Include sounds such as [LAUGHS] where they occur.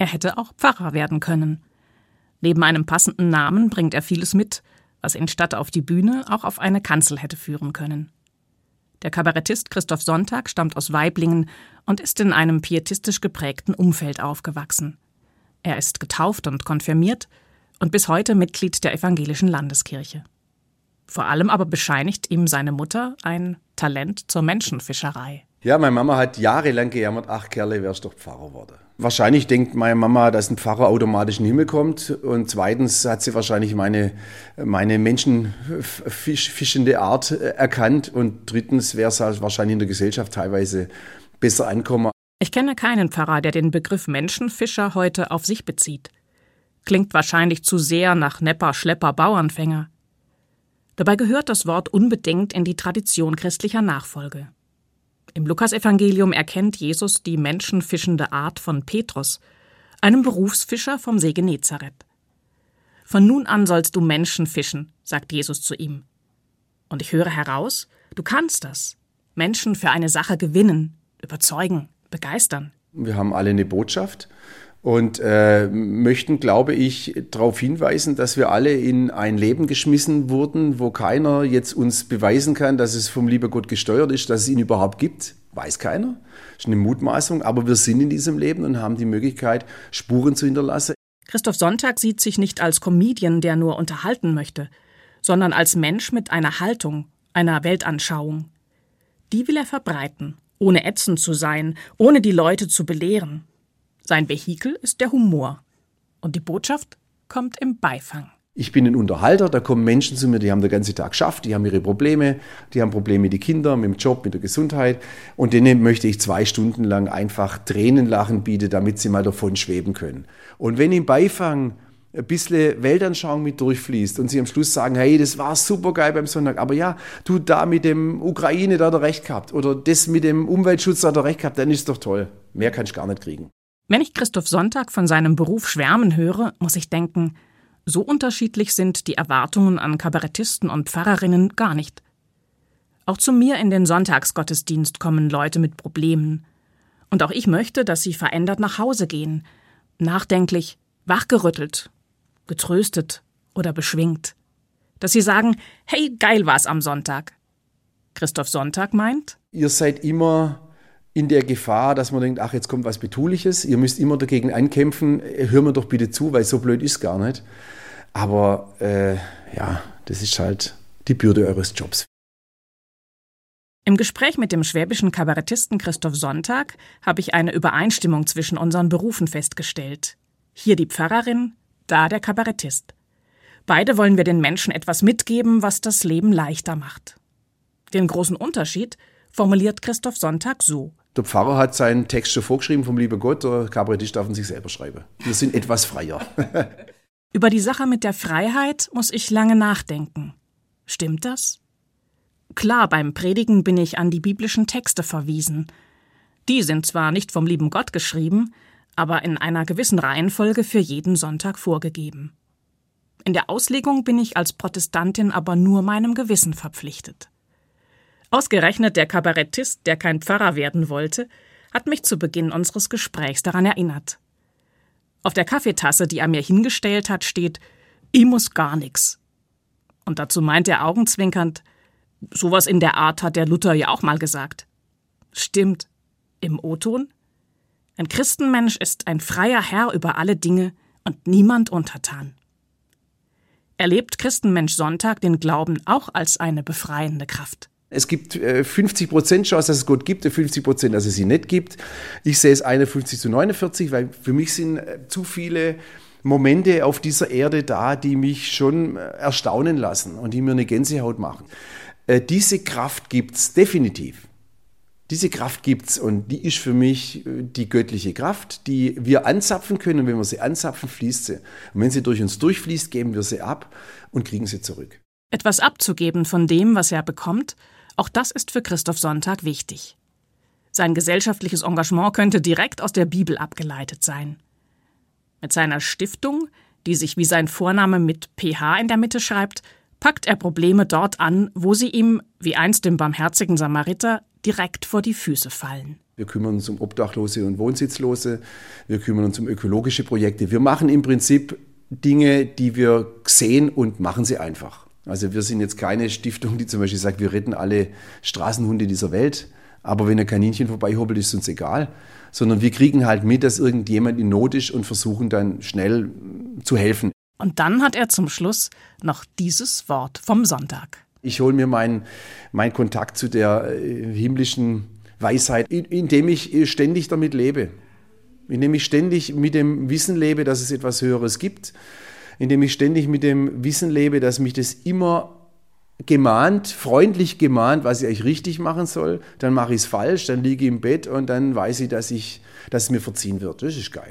Er hätte auch Pfarrer werden können. Neben einem passenden Namen bringt er vieles mit, was ihn statt auf die Bühne auch auf eine Kanzel hätte führen können. Der Kabarettist Christoph Sonntag stammt aus Weiblingen und ist in einem pietistisch geprägten Umfeld aufgewachsen. Er ist getauft und konfirmiert und bis heute Mitglied der evangelischen Landeskirche. Vor allem aber bescheinigt ihm seine Mutter ein Talent zur Menschenfischerei. Ja, meine Mama hat jahrelang gejammert, ach Kerle, wärst doch Pfarrer worden. Wahrscheinlich denkt meine Mama, dass ein Pfarrer automatisch in den Himmel kommt. Und zweitens hat sie wahrscheinlich meine, meine menschenfischende Art erkannt. Und drittens wäre es halt wahrscheinlich in der Gesellschaft teilweise besser ankommen. Ich kenne keinen Pfarrer, der den Begriff Menschenfischer heute auf sich bezieht. Klingt wahrscheinlich zu sehr nach Nepper, Schlepper, Bauernfänger. Dabei gehört das Wort unbedingt in die Tradition christlicher Nachfolge. Im Lukasevangelium erkennt Jesus die menschenfischende Art von Petrus, einem Berufsfischer vom See Genezareth. Von nun an sollst du Menschen fischen, sagt Jesus zu ihm. Und ich höre heraus, du kannst das. Menschen für eine Sache gewinnen, überzeugen, begeistern. Wir haben alle eine Botschaft und äh, möchten, glaube ich, darauf hinweisen, dass wir alle in ein Leben geschmissen wurden, wo keiner jetzt uns beweisen kann, dass es vom lieber Gott gesteuert ist, dass es ihn überhaupt gibt. Weiß keiner. Das ist eine Mutmaßung, aber wir sind in diesem Leben und haben die Möglichkeit, Spuren zu hinterlassen. Christoph Sonntag sieht sich nicht als Comedian, der nur unterhalten möchte, sondern als Mensch mit einer Haltung, einer Weltanschauung. Die will er verbreiten, ohne ätzend zu sein, ohne die Leute zu belehren. Sein Vehikel ist der Humor. Und die Botschaft kommt im Beifang. Ich bin ein Unterhalter, da kommen Menschen zu mir, die haben den ganzen Tag geschafft, die haben ihre Probleme, die haben Probleme mit den Kindern, mit dem Job, mit der Gesundheit. Und denen möchte ich zwei Stunden lang einfach Tränenlachen bieten, damit sie mal davon schweben können. Und wenn im Beifang ein bisschen Weltanschauung mit durchfließt und sie am Schluss sagen, hey, das war super geil beim Sonntag, aber ja, du da mit dem Ukraine, da hat er recht gehabt oder das mit dem Umweltschutz, da hat er recht gehabt, dann ist doch toll. Mehr kann ich gar nicht kriegen. Wenn ich Christoph Sonntag von seinem Beruf schwärmen höre, muss ich denken, so unterschiedlich sind die Erwartungen an Kabarettisten und Pfarrerinnen gar nicht. Auch zu mir in den Sonntagsgottesdienst kommen Leute mit Problemen. Und auch ich möchte, dass sie verändert nach Hause gehen, nachdenklich, wachgerüttelt, getröstet oder beschwingt. Dass sie sagen, hey, geil war's am Sonntag. Christoph Sonntag meint? Ihr seid immer in der Gefahr, dass man denkt, ach, jetzt kommt was Betuliches, ihr müsst immer dagegen ankämpfen, hör mir doch bitte zu, weil so blöd ist gar nicht. Aber äh, ja, das ist halt die Bürde eures Jobs. Im Gespräch mit dem schwäbischen Kabarettisten Christoph Sonntag habe ich eine Übereinstimmung zwischen unseren Berufen festgestellt. Hier die Pfarrerin, da der Kabarettist. Beide wollen wir den Menschen etwas mitgeben, was das Leben leichter macht. Den großen Unterschied formuliert Christoph Sonntag so. Der Pfarrer hat seinen Text schon vorgeschrieben vom lieben Gott, der Kabarettist darf ihn sich selber schreiben. Wir sind etwas freier. [LAUGHS] Über die Sache mit der Freiheit muss ich lange nachdenken. Stimmt das? Klar, beim Predigen bin ich an die biblischen Texte verwiesen. Die sind zwar nicht vom lieben Gott geschrieben, aber in einer gewissen Reihenfolge für jeden Sonntag vorgegeben. In der Auslegung bin ich als Protestantin aber nur meinem Gewissen verpflichtet. Ausgerechnet der Kabarettist, der kein Pfarrer werden wollte, hat mich zu Beginn unseres Gesprächs daran erinnert. Auf der Kaffeetasse, die er mir hingestellt hat, steht Ich muss gar nix. Und dazu meint er augenzwinkernd, sowas in der Art hat der Luther ja auch mal gesagt. Stimmt. Im O-Ton? Ein Christenmensch ist ein freier Herr über alle Dinge und niemand untertan. Erlebt Christenmensch Sonntag den Glauben auch als eine befreiende Kraft. Es gibt 50 äh, Prozent Chance, dass es Gott gibt, 50 Prozent, dass es ihn nicht gibt. Ich sehe es 51 zu 49, weil für mich sind äh, zu viele Momente auf dieser Erde da, die mich schon äh, erstaunen lassen und die mir eine Gänsehaut machen. Diese Kraft gibt es definitiv. Diese Kraft gibt es und die ist für mich die göttliche Kraft, die wir anzapfen können. Und wenn wir sie anzapfen, fließt sie. Und wenn sie durch uns durchfließt, geben wir sie ab und kriegen sie zurück. Etwas abzugeben von dem, was er bekommt, auch das ist für Christoph Sonntag wichtig. Sein gesellschaftliches Engagement könnte direkt aus der Bibel abgeleitet sein. Mit seiner Stiftung, die sich wie sein Vorname mit PH in der Mitte schreibt, packt er Probleme dort an, wo sie ihm, wie einst dem barmherzigen Samariter, direkt vor die Füße fallen. Wir kümmern uns um Obdachlose und Wohnsitzlose. Wir kümmern uns um ökologische Projekte. Wir machen im Prinzip Dinge, die wir sehen und machen sie einfach. Also wir sind jetzt keine Stiftung, die zum Beispiel sagt, wir retten alle Straßenhunde dieser Welt, aber wenn ein Kaninchen vorbeihoppelt, ist uns egal. Sondern wir kriegen halt mit, dass irgendjemand in Not ist und versuchen dann schnell zu helfen. Und dann hat er zum Schluss noch dieses Wort vom Sonntag. Ich hole mir meinen mein Kontakt zu der äh, himmlischen Weisheit, indem ich äh, ständig damit lebe. Indem ich ständig mit dem Wissen lebe, dass es etwas Höheres gibt. Indem ich ständig mit dem Wissen lebe, dass mich das immer gemahnt, freundlich gemahnt, was ich eigentlich richtig machen soll. Dann mache ich es falsch, dann liege ich im Bett und dann weiß ich, dass, ich, dass es mir verziehen wird. Das ist geil.